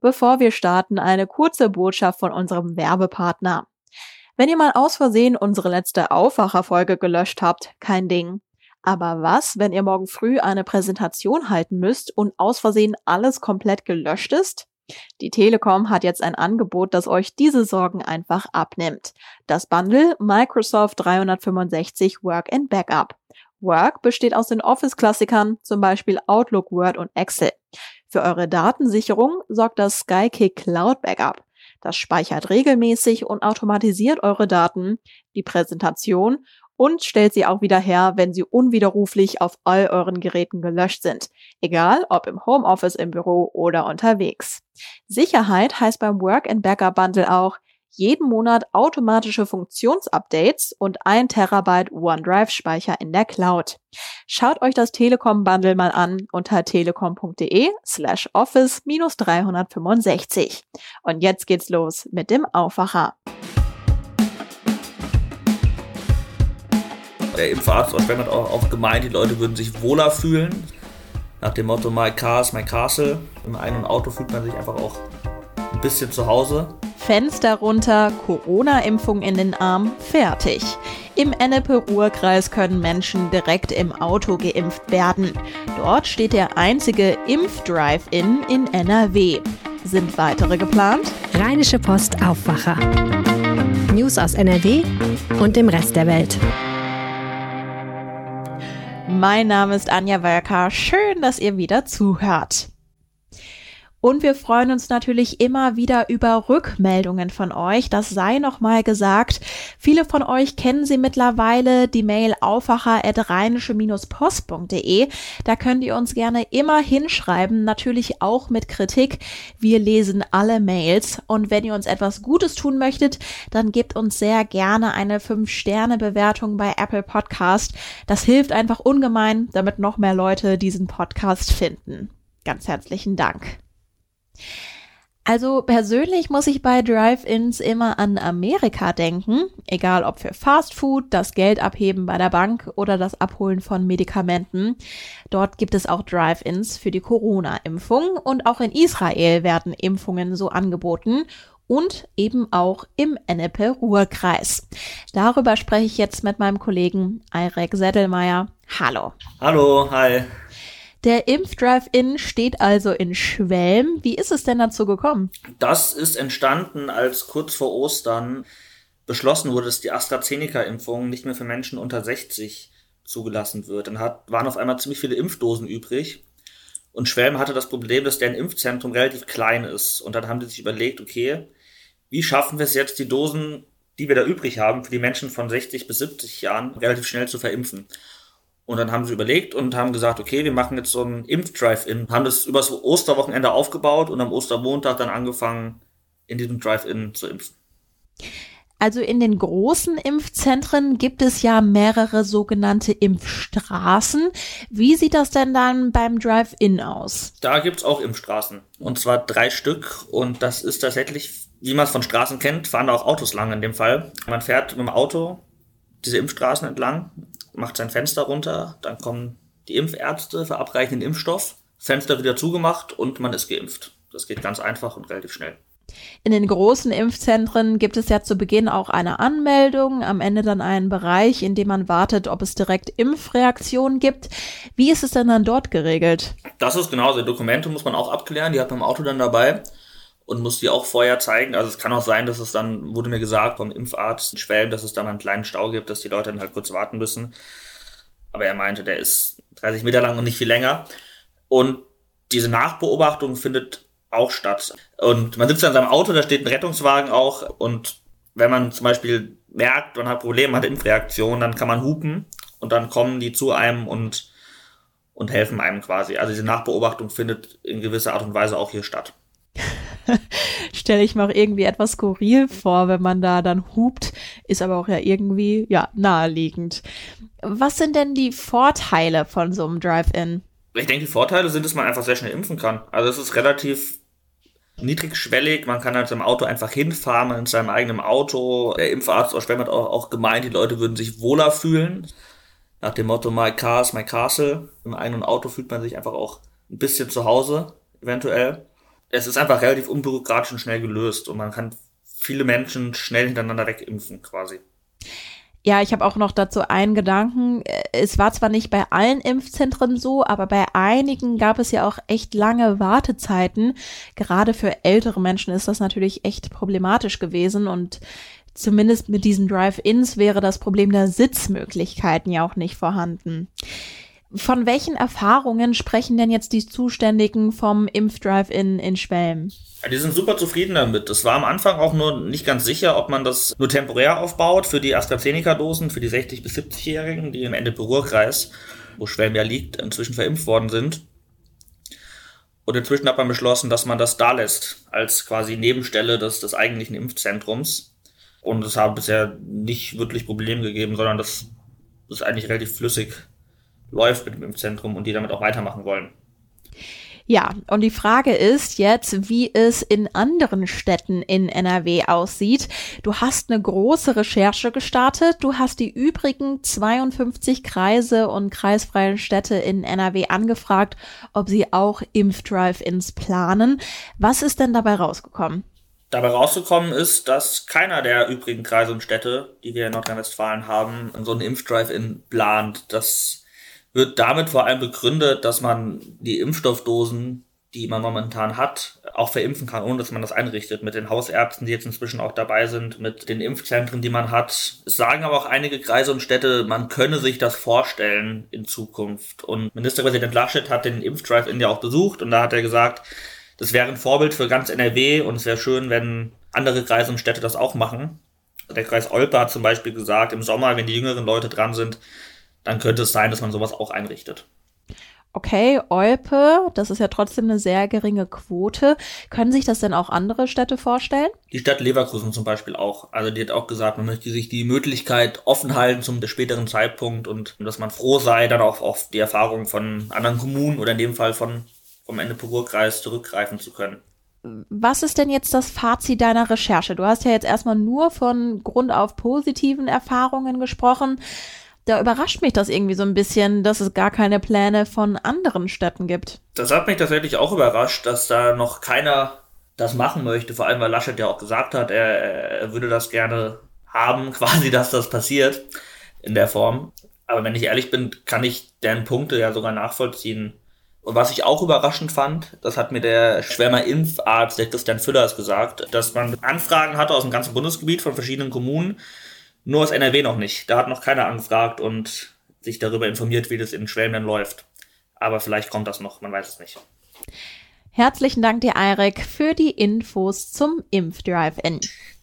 Bevor wir starten, eine kurze Botschaft von unserem Werbepartner. Wenn ihr mal aus Versehen unsere letzte Aufwacherfolge gelöscht habt, kein Ding. Aber was, wenn ihr morgen früh eine Präsentation halten müsst und aus Versehen alles komplett gelöscht ist? Die Telekom hat jetzt ein Angebot, das euch diese Sorgen einfach abnimmt. Das Bundle Microsoft 365 Work and Backup. Work besteht aus den Office-Klassikern, zum Beispiel Outlook, Word und Excel. Für eure Datensicherung sorgt das Skykick Cloud Backup. Das speichert regelmäßig und automatisiert eure Daten, die Präsentation und stellt sie auch wieder her, wenn sie unwiderruflich auf all euren Geräten gelöscht sind. Egal ob im Homeoffice, im Büro oder unterwegs. Sicherheit heißt beim Work and Backup Bundle auch, jeden Monat automatische Funktionsupdates und ein Terabyte OneDrive-Speicher in der Cloud. Schaut euch das Telekom-Bundle mal an unter telekom.de slash office 365. Und jetzt geht's los mit dem Aufwacher. Der Impfarzt aus Bremen hat auch, auch gemeint, die Leute würden sich wohler fühlen. Nach dem Motto My Car is my castle. Im eigenen Auto fühlt man sich einfach auch ein bisschen zu Hause. Fenster runter, Corona-Impfung in den Arm, fertig. Im Ennepe-Ruhr-Kreis können Menschen direkt im Auto geimpft werden. Dort steht der einzige Impf-Drive-In in NRW. Sind weitere geplant? Rheinische Post Aufwacher. News aus NRW und dem Rest der Welt. Mein Name ist Anja Wölker. Schön, dass ihr wieder zuhört. Und wir freuen uns natürlich immer wieder über Rückmeldungen von euch. Das sei nochmal gesagt. Viele von euch kennen sie mittlerweile, die Mail aufwacher.rheinische-post.de. Da könnt ihr uns gerne immer hinschreiben, natürlich auch mit Kritik. Wir lesen alle Mails. Und wenn ihr uns etwas Gutes tun möchtet, dann gebt uns sehr gerne eine 5-Sterne-Bewertung bei Apple Podcast. Das hilft einfach ungemein, damit noch mehr Leute diesen Podcast finden. Ganz herzlichen Dank. Also persönlich muss ich bei Drive-ins immer an Amerika denken, egal ob für Fast Food, das Geld abheben bei der Bank oder das Abholen von Medikamenten. Dort gibt es auch Drive-ins für die Corona-Impfung und auch in Israel werden Impfungen so angeboten und eben auch im Ennepe-Ruhr-Kreis. Darüber spreche ich jetzt mit meinem Kollegen Eirek Seddelmeier. Hallo. Hallo, hi. Der Impfdrive-In steht also in Schwelm. Wie ist es denn dazu gekommen? Das ist entstanden, als kurz vor Ostern beschlossen wurde, dass die AstraZeneca-Impfung nicht mehr für Menschen unter 60 zugelassen wird. Dann hat, waren auf einmal ziemlich viele Impfdosen übrig. Und Schwelm hatte das Problem, dass deren Impfzentrum relativ klein ist. Und dann haben sie sich überlegt, okay, wie schaffen wir es jetzt, die Dosen, die wir da übrig haben, für die Menschen von 60 bis 70 Jahren relativ schnell zu verimpfen? Und dann haben sie überlegt und haben gesagt, okay, wir machen jetzt so einen Impf-Drive-In. Haben das übers Osterwochenende aufgebaut und am Ostermontag dann angefangen, in diesem Drive-In zu impfen. Also in den großen Impfzentren gibt es ja mehrere sogenannte Impfstraßen. Wie sieht das denn dann beim Drive-In aus? Da gibt's auch Impfstraßen. Und zwar drei Stück. Und das ist tatsächlich, wie man es von Straßen kennt, fahren da auch Autos lang in dem Fall. Man fährt mit dem Auto diese Impfstraßen entlang macht sein Fenster runter, dann kommen die Impfärzte, verabreichen den Impfstoff, Fenster wieder zugemacht und man ist geimpft. Das geht ganz einfach und relativ schnell. In den großen Impfzentren gibt es ja zu Beginn auch eine Anmeldung, am Ende dann einen Bereich, in dem man wartet, ob es direkt Impfreaktionen gibt. Wie ist es denn dann dort geregelt? Das ist genauso. Dokumente muss man auch abklären, die hat man im Auto dann dabei und muss die auch vorher zeigen. Also es kann auch sein, dass es dann, wurde mir gesagt vom Impfarzt in Schwelm, dass es dann einen kleinen Stau gibt, dass die Leute dann halt kurz warten müssen. Aber er meinte, der ist 30 Meter lang und nicht viel länger. Und diese Nachbeobachtung findet auch statt. Und man sitzt dann in seinem Auto, da steht ein Rettungswagen auch. Und wenn man zum Beispiel merkt, man hat Probleme, man hat Impfreaktionen, dann kann man hupen und dann kommen die zu einem und, und helfen einem quasi. Also diese Nachbeobachtung findet in gewisser Art und Weise auch hier statt. stelle ich mir auch irgendwie etwas skurril vor, wenn man da dann hupt, ist aber auch ja irgendwie, ja, naheliegend. Was sind denn die Vorteile von so einem Drive-In? Ich denke, die Vorteile sind, dass man einfach sehr schnell impfen kann. Also es ist relativ niedrigschwellig, man kann halt im Auto einfach hinfahren, in seinem eigenen Auto. Der Impfarzt aus Schwem hat auch, auch gemeint, die Leute würden sich wohler fühlen. Nach dem Motto, my car is my castle. Im eigenen Auto fühlt man sich einfach auch ein bisschen zu Hause, eventuell. Es ist einfach relativ unbürokratisch und schnell gelöst und man kann viele Menschen schnell hintereinander wegimpfen quasi. Ja, ich habe auch noch dazu einen Gedanken. Es war zwar nicht bei allen Impfzentren so, aber bei einigen gab es ja auch echt lange Wartezeiten. Gerade für ältere Menschen ist das natürlich echt problematisch gewesen und zumindest mit diesen Drive-ins wäre das Problem der Sitzmöglichkeiten ja auch nicht vorhanden. Von welchen Erfahrungen sprechen denn jetzt die Zuständigen vom Impfdrive-In in Schwelm? Die sind super zufrieden damit. Das war am Anfang auch nur nicht ganz sicher, ob man das nur temporär aufbaut für die AstraZeneca-Dosen, für die 60- bis 70-Jährigen, die im Ende-Ruhrkreis, wo Schwelm ja liegt, inzwischen verimpft worden sind. Und inzwischen hat man beschlossen, dass man das da lässt, als quasi Nebenstelle des, des eigentlichen Impfzentrums. Und es hat bisher nicht wirklich Probleme gegeben, sondern das ist eigentlich relativ flüssig läuft mit dem Impfzentrum und die damit auch weitermachen wollen. Ja, und die Frage ist jetzt, wie es in anderen Städten in NRW aussieht. Du hast eine große Recherche gestartet. Du hast die übrigen 52 Kreise und kreisfreien Städte in NRW angefragt, ob sie auch Impfdrive-ins planen. Was ist denn dabei rausgekommen? Dabei rausgekommen ist, dass keiner der übrigen Kreise und Städte, die wir in Nordrhein-Westfalen haben, so einen Impfdrive-in plant. Das wird damit vor allem begründet, dass man die Impfstoffdosen, die man momentan hat, auch verimpfen kann, ohne dass man das einrichtet. Mit den Hausärzten, die jetzt inzwischen auch dabei sind, mit den Impfzentren, die man hat. Es sagen aber auch einige Kreise und Städte, man könne sich das vorstellen in Zukunft. Und Ministerpräsident Laschet hat den Impfdrive-In ja auch besucht und da hat er gesagt, das wäre ein Vorbild für ganz NRW und es wäre schön, wenn andere Kreise und Städte das auch machen. Der Kreis Olpe hat zum Beispiel gesagt, im Sommer, wenn die jüngeren Leute dran sind, dann könnte es sein, dass man sowas auch einrichtet. Okay, Olpe, das ist ja trotzdem eine sehr geringe Quote. Können sich das denn auch andere Städte vorstellen? Die Stadt Leverkusen zum Beispiel auch. Also die hat auch gesagt, man möchte sich die Möglichkeit offen halten zum späteren Zeitpunkt und dass man froh sei, dann auch auf die Erfahrung von anderen Kommunen oder in dem Fall von vom Ende-Purur-Kreis zurückgreifen zu können. Was ist denn jetzt das Fazit deiner Recherche? Du hast ja jetzt erstmal nur von Grund auf positiven Erfahrungen gesprochen da überrascht mich das irgendwie so ein bisschen, dass es gar keine Pläne von anderen Städten gibt. Das hat mich tatsächlich auch überrascht, dass da noch keiner das machen möchte, vor allem weil Laschet ja auch gesagt hat, er, er würde das gerne haben, quasi, dass das passiert in der Form. Aber wenn ich ehrlich bin, kann ich deren Punkte ja sogar nachvollziehen. Und was ich auch überraschend fand, das hat mir der Schwärmer Impfarzt, der Christian Füllers gesagt, dass man Anfragen hatte aus dem ganzen Bundesgebiet von verschiedenen Kommunen, nur aus NRW noch nicht. Da hat noch keiner angefragt und sich darüber informiert, wie das in Schwelm dann läuft. Aber vielleicht kommt das noch, man weiß es nicht. Herzlichen Dank dir, Eirik, für die Infos zum Impfdrive-In.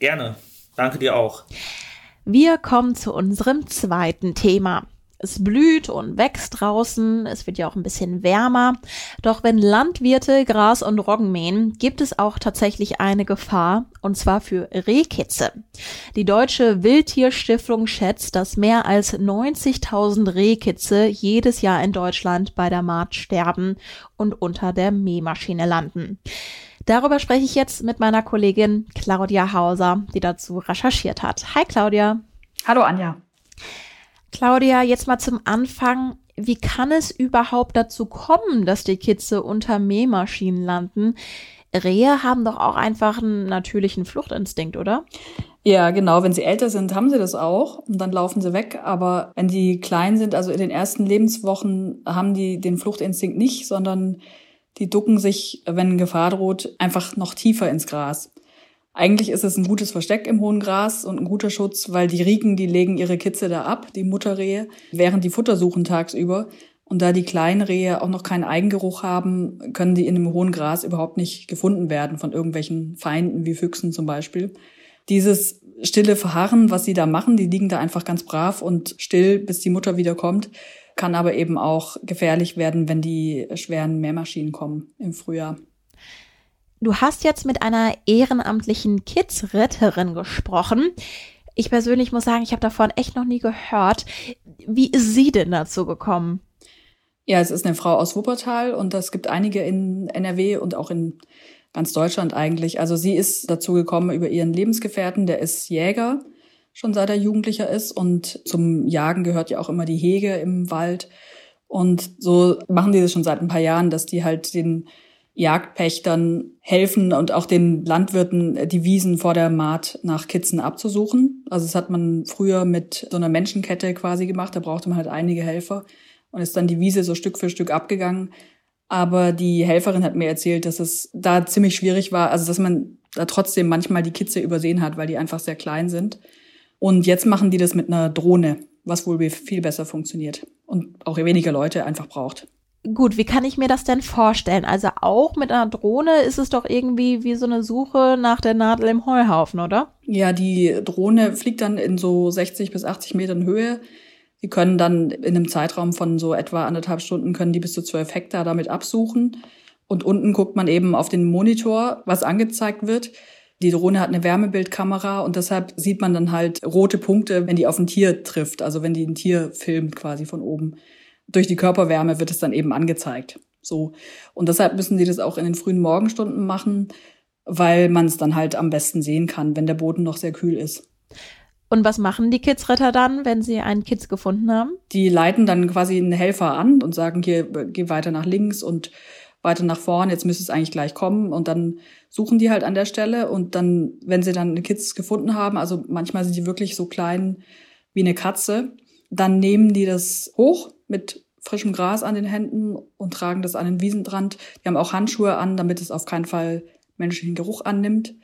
Gerne. Danke dir auch. Wir kommen zu unserem zweiten Thema. Es blüht und wächst draußen, es wird ja auch ein bisschen wärmer. Doch wenn Landwirte Gras und Roggen mähen, gibt es auch tatsächlich eine Gefahr, und zwar für Rehkitze. Die Deutsche Wildtierstiftung schätzt, dass mehr als 90.000 Rehkitze jedes Jahr in Deutschland bei der Maat sterben und unter der Mähmaschine landen. Darüber spreche ich jetzt mit meiner Kollegin Claudia Hauser, die dazu recherchiert hat. Hi Claudia. Hallo Anja. Claudia, jetzt mal zum Anfang. Wie kann es überhaupt dazu kommen, dass die Kitze unter Mähmaschinen landen? Rehe haben doch auch einfach einen natürlichen Fluchtinstinkt, oder? Ja, genau. Wenn sie älter sind, haben sie das auch und dann laufen sie weg. Aber wenn die klein sind, also in den ersten Lebenswochen, haben die den Fluchtinstinkt nicht, sondern die ducken sich, wenn Gefahr droht, einfach noch tiefer ins Gras. Eigentlich ist es ein gutes Versteck im hohen Gras und ein guter Schutz, weil die Rieken, die legen ihre Kitze da ab, die Mutterrehe, während die Futter suchen tagsüber. Und da die kleinen Rehe auch noch keinen Eigengeruch haben, können die in dem hohen Gras überhaupt nicht gefunden werden von irgendwelchen Feinden wie Füchsen zum Beispiel. Dieses stille Verharren, was sie da machen, die liegen da einfach ganz brav und still, bis die Mutter wiederkommt, kann aber eben auch gefährlich werden, wenn die schweren Mähmaschinen kommen im Frühjahr. Du hast jetzt mit einer ehrenamtlichen Kids-Retterin gesprochen. Ich persönlich muss sagen, ich habe davon echt noch nie gehört. Wie ist sie denn dazu gekommen? Ja, es ist eine Frau aus Wuppertal und es gibt einige in NRW und auch in ganz Deutschland eigentlich. Also sie ist dazu gekommen über ihren Lebensgefährten, der ist Jäger, schon seit er Jugendlicher ist und zum Jagen gehört ja auch immer die Hege im Wald. Und so machen die das schon seit ein paar Jahren, dass die halt den Jagdpächtern helfen und auch den Landwirten die Wiesen vor der Maat nach Kitzen abzusuchen. Also das hat man früher mit so einer Menschenkette quasi gemacht. Da brauchte man halt einige Helfer und ist dann die Wiese so Stück für Stück abgegangen. Aber die Helferin hat mir erzählt, dass es da ziemlich schwierig war, also dass man da trotzdem manchmal die Kitze übersehen hat, weil die einfach sehr klein sind. Und jetzt machen die das mit einer Drohne, was wohl viel besser funktioniert und auch weniger Leute einfach braucht. Gut, wie kann ich mir das denn vorstellen? Also auch mit einer Drohne ist es doch irgendwie wie so eine Suche nach der Nadel im Heuhaufen, oder? Ja, die Drohne fliegt dann in so 60 bis 80 Metern Höhe. Die können dann in einem Zeitraum von so etwa anderthalb Stunden können die bis zu 12 Hektar damit absuchen. Und unten guckt man eben auf den Monitor, was angezeigt wird. Die Drohne hat eine Wärmebildkamera und deshalb sieht man dann halt rote Punkte, wenn die auf ein Tier trifft, also wenn die ein Tier filmt quasi von oben durch die Körperwärme wird es dann eben angezeigt. So. Und deshalb müssen sie das auch in den frühen Morgenstunden machen, weil man es dann halt am besten sehen kann, wenn der Boden noch sehr kühl ist. Und was machen die Kidsretter dann, wenn sie einen Kids gefunden haben? Die leiten dann quasi einen Helfer an und sagen, hier, geh weiter nach links und weiter nach vorn, jetzt müsste es eigentlich gleich kommen. Und dann suchen die halt an der Stelle und dann, wenn sie dann Kids gefunden haben, also manchmal sind die wirklich so klein wie eine Katze, dann nehmen die das hoch mit frischem Gras an den Händen und tragen das an den Wiesenrand. Die haben auch Handschuhe an, damit es auf keinen Fall menschlichen Geruch annimmt.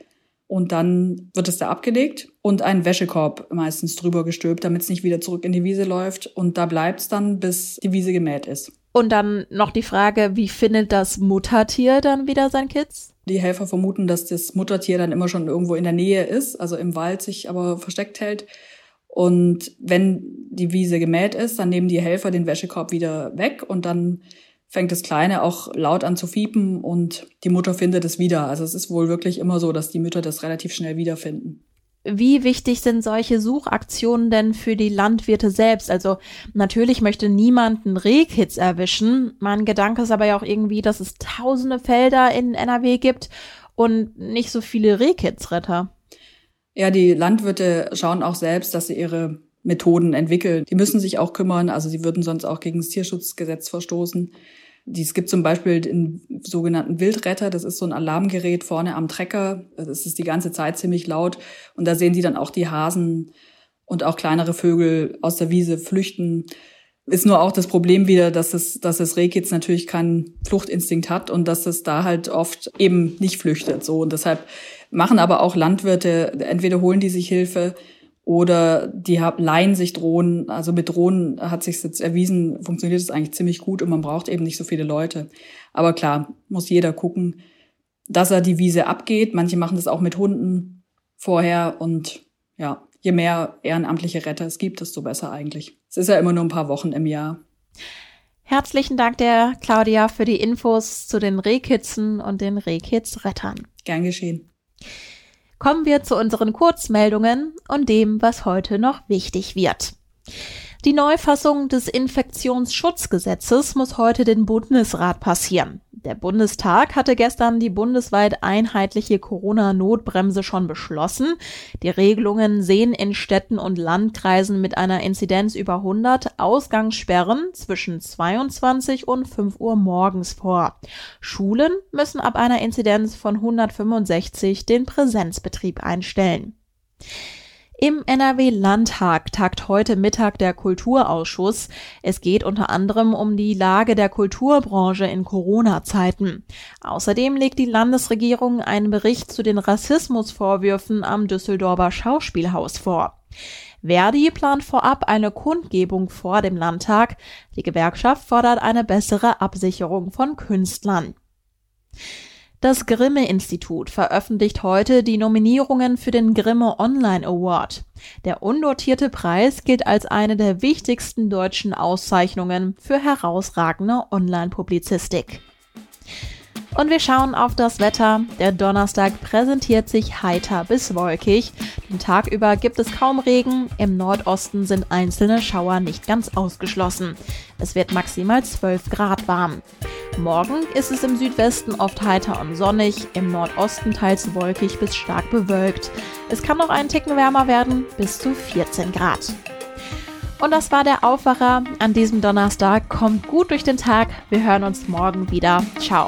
Und dann wird es da abgelegt und ein Wäschekorb meistens drüber gestülpt, damit es nicht wieder zurück in die Wiese läuft. Und da bleibt es dann, bis die Wiese gemäht ist. Und dann noch die Frage, wie findet das Muttertier dann wieder sein Kitz? Die Helfer vermuten, dass das Muttertier dann immer schon irgendwo in der Nähe ist, also im Wald sich aber versteckt hält und wenn die Wiese gemäht ist, dann nehmen die Helfer den Wäschekorb wieder weg und dann fängt das Kleine auch laut an zu fiepen und die Mutter findet es wieder. Also es ist wohl wirklich immer so, dass die Mütter das relativ schnell wiederfinden. Wie wichtig sind solche Suchaktionen denn für die Landwirte selbst? Also natürlich möchte niemand einen Rehkitz erwischen. Mein Gedanke ist aber ja auch irgendwie, dass es tausende Felder in NRW gibt und nicht so viele Rehkitzretter. Ja, die Landwirte schauen auch selbst, dass sie ihre Methoden entwickeln. Die müssen sich auch kümmern, also sie würden sonst auch gegen das Tierschutzgesetz verstoßen. Es gibt zum Beispiel den sogenannten Wildretter, das ist so ein Alarmgerät vorne am Trecker. Das ist die ganze Zeit ziemlich laut. Und da sehen sie dann auch die Hasen und auch kleinere Vögel aus der Wiese flüchten. Ist nur auch das Problem wieder, dass es, dass das Rehkitz natürlich keinen Fluchtinstinkt hat und dass es da halt oft eben nicht flüchtet. So und deshalb machen aber auch Landwirte, entweder holen die sich Hilfe oder die leihen sich Drohnen. Also mit Drohnen hat sich jetzt erwiesen, funktioniert es eigentlich ziemlich gut und man braucht eben nicht so viele Leute. Aber klar, muss jeder gucken, dass er die Wiese abgeht. Manche machen das auch mit Hunden vorher und ja, je mehr ehrenamtliche Retter es gibt, desto besser eigentlich. Es ist ja immer nur ein paar Wochen im Jahr. Herzlichen Dank der Claudia für die Infos zu den Rehkitzen und den Rehkitzrettern. Gern geschehen. Kommen wir zu unseren Kurzmeldungen und dem, was heute noch wichtig wird. Die Neufassung des Infektionsschutzgesetzes muss heute den Bundesrat passieren. Der Bundestag hatte gestern die bundesweit einheitliche Corona-Notbremse schon beschlossen. Die Regelungen sehen in Städten und Landkreisen mit einer Inzidenz über 100 Ausgangssperren zwischen 22 und 5 Uhr morgens vor. Schulen müssen ab einer Inzidenz von 165 den Präsenzbetrieb einstellen. Im NRW-Landtag tagt heute Mittag der Kulturausschuss. Es geht unter anderem um die Lage der Kulturbranche in Corona-Zeiten. Außerdem legt die Landesregierung einen Bericht zu den Rassismusvorwürfen am Düsseldorfer Schauspielhaus vor. Verdi plant vorab eine Kundgebung vor dem Landtag. Die Gewerkschaft fordert eine bessere Absicherung von Künstlern. Das Grimme-Institut veröffentlicht heute die Nominierungen für den Grimme Online Award. Der undotierte Preis gilt als eine der wichtigsten deutschen Auszeichnungen für herausragende Online-Publizistik. Und wir schauen auf das Wetter. Der Donnerstag präsentiert sich heiter bis wolkig. Den Tag über gibt es kaum Regen. Im Nordosten sind einzelne Schauer nicht ganz ausgeschlossen. Es wird maximal 12 Grad warm. Morgen ist es im Südwesten oft heiter und sonnig, im Nordosten teils wolkig bis stark bewölkt. Es kann noch einen Ticken wärmer werden, bis zu 14 Grad. Und das war der Aufwacher an diesem Donnerstag. Kommt gut durch den Tag. Wir hören uns morgen wieder. Ciao.